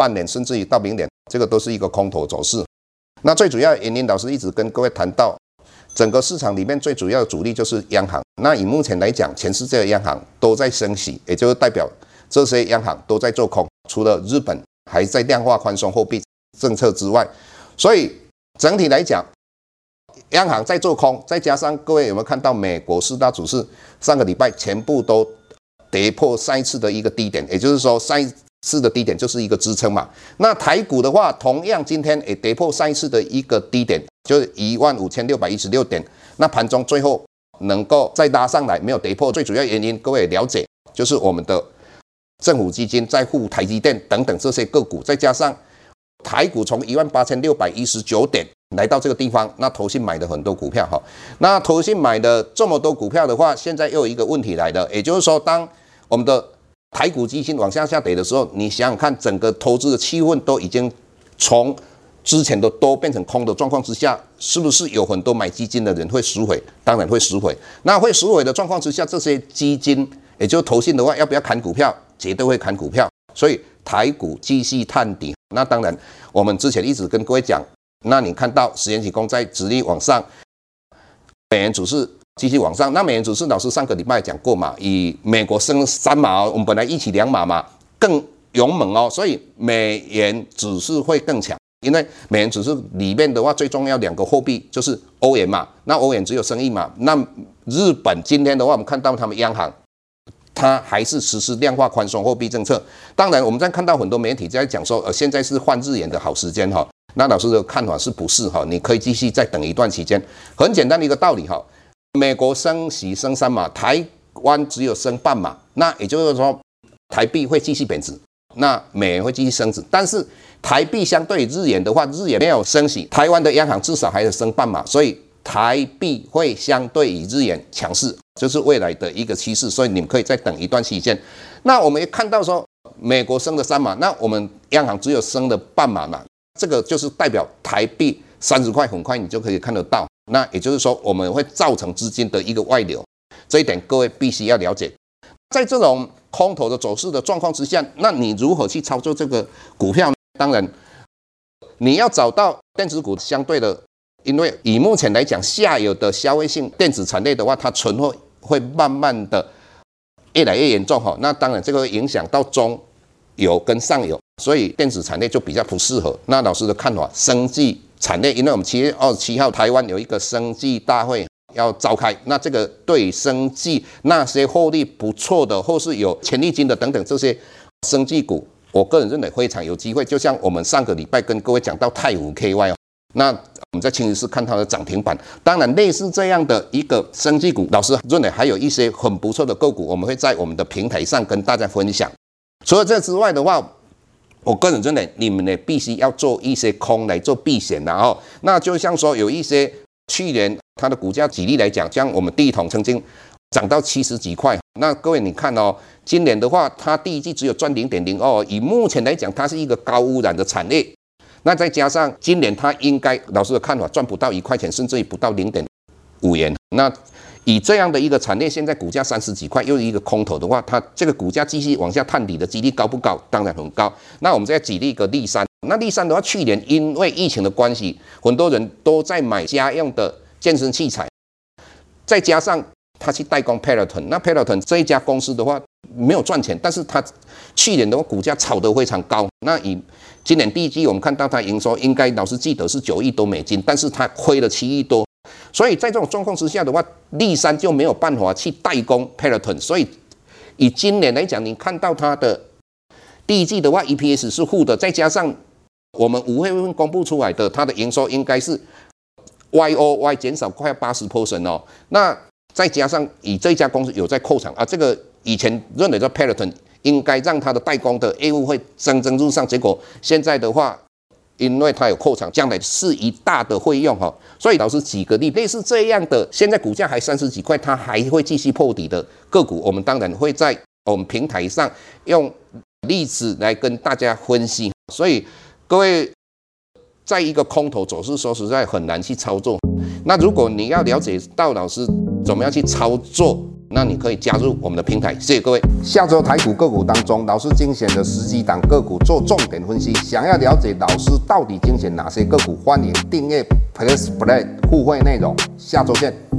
半年甚至于到明年，这个都是一个空头走势。那最主要原因，老师一直跟各位谈到，整个市场里面最主要的主力就是央行。那以目前来讲，全世界的央行都在升息，也就是代表这些央行都在做空。除了日本还在量化宽松货币政策之外，所以整体来讲，央行在做空，再加上各位有没有看到美国四大指数上个礼拜全部都跌破上一次的一个低点，也就是说上一。四的低点就是一个支撑嘛。那台股的话，同样今天也跌破上一次的一个低点，就是一万五千六百一十六点。那盘中最后能够再拉上来，没有跌破，最主要原因各位了解，就是我们的政府基金在护台积电等等这些个股，再加上台股从一万八千六百一十九点来到这个地方，那投信买的很多股票哈。那投信买的这么多股票的话，现在又有一个问题来了，也就是说，当我们的台股基金往下下跌的时候，你想想看，整个投资的气氛都已经从之前的多变成空的状况之下，是不是有很多买基金的人会赎回？当然会赎回。那会赎回的状况之下，这些基金也就投信的话，要不要砍股票？绝对会砍股票。所以台股继续探底。那当然，我们之前一直跟各位讲，那你看到十年期公债直立往上，美元指数。继续往上，那美元指数老师上个礼拜讲过嘛，以美国升三码，我们本来一起两码嘛，更勇猛哦，所以美元指数会更强，因为美元指数里面的话，最重要两个货币就是欧元嘛，那欧元只有升一码，那日本今天的话，我们看到他们央行，它还是实施量化宽松货币政策，当然我们在看到很多媒体在讲说，呃，现在是换日元的好时间哈，那老师的看法是不是哈？你可以继续再等一段时间，很简单的一个道理哈。美国升息升三码，台湾只有升半码，那也就是说，台币会继续贬值，那美元会继续升值。但是台币相对于日元的话，日元没有升息，台湾的央行至少还是升半码，所以台币会相对于日元强势，就是未来的一个趋势。所以你们可以再等一段时间。那我们也看到说，美国升了三码，那我们央行只有升了半码嘛，这个就是代表台币三十块很快你就可以看得到。那也就是说，我们会造成资金的一个外流，这一点各位必须要了解。在这种空头的走势的状况之下，那你如何去操作这个股票？当然，你要找到电子股相对的，因为以目前来讲，下游的消费性电子产业的话，它存货会慢慢的越来越严重哈。那当然，这个会影响到中游跟上游，所以电子产业就比较不适合。那老师的看法，生技。产业，因为我们七月二十七号台湾有一个生技大会要召开，那这个对生技那些获利不错的，或是有潜力金的等等这些生技股，我个人认为非常有机会。就像我们上个礼拜跟各位讲到太武 KY 哦，那我们在清一色看它的涨停板。当然，类似这样的一个生技股，老师认为还有一些很不错的个股，我们会在我们的平台上跟大家分享。除了这之外的话，我个人认为，你们呢必须要做一些空来做避险，然后，那就像说有一些去年它的股价举例来讲，像我们第一桶曾经涨到七十几块，那各位你看哦，今年的话，它第一季只有赚零点零二，以目前来讲，它是一个高污染的产业，那再加上今年它应该老师的看法赚不到一块钱，甚至于不到零点五元，那。以这样的一个产业，现在股价三十几块，又一个空头的话，它这个股价继续往下探底的几率高不高？当然很高。那我们再举例一个力山，那力山的话，去年因为疫情的关系，很多人都在买家用的健身器材，再加上他去代工 Peloton，那 Peloton 这一家公司的话没有赚钱，但是它去年的话股价炒得非常高。那以今年第一季我们看到它营收应该老师记得是九亿多美金，但是它亏了七亿多。所以在这种状况之下的话，立山就没有办法去代工 Peloton。所以以今年来讲，你看到它的第一季的话，EPS 是负的，再加上我们五月份公布出来的它的营收应该是 Y O Y 减少快要八十 percent 哦。那再加上以这家公司有在扩厂啊，这个以前认为的 Peloton 应该让它的代工的业务会蒸蒸日上，结果现在的话。因为它有扩场，将来是一大的费用哈，所以老师举个例，类似这样的，现在股价还三十几块，它还会继续破底的个股，我们当然会在我们平台上用例子来跟大家分析。所以各位，在一个空头走势，说实在很难去操作。那如果你要了解到老师怎么样去操作，那你可以加入我们的平台，谢谢各位。下周台股个股当中，老师精选的十几档个股做重点分析。想要了解老师到底精选哪些个股，欢迎订阅 Plus Play 互惠内容。下周见。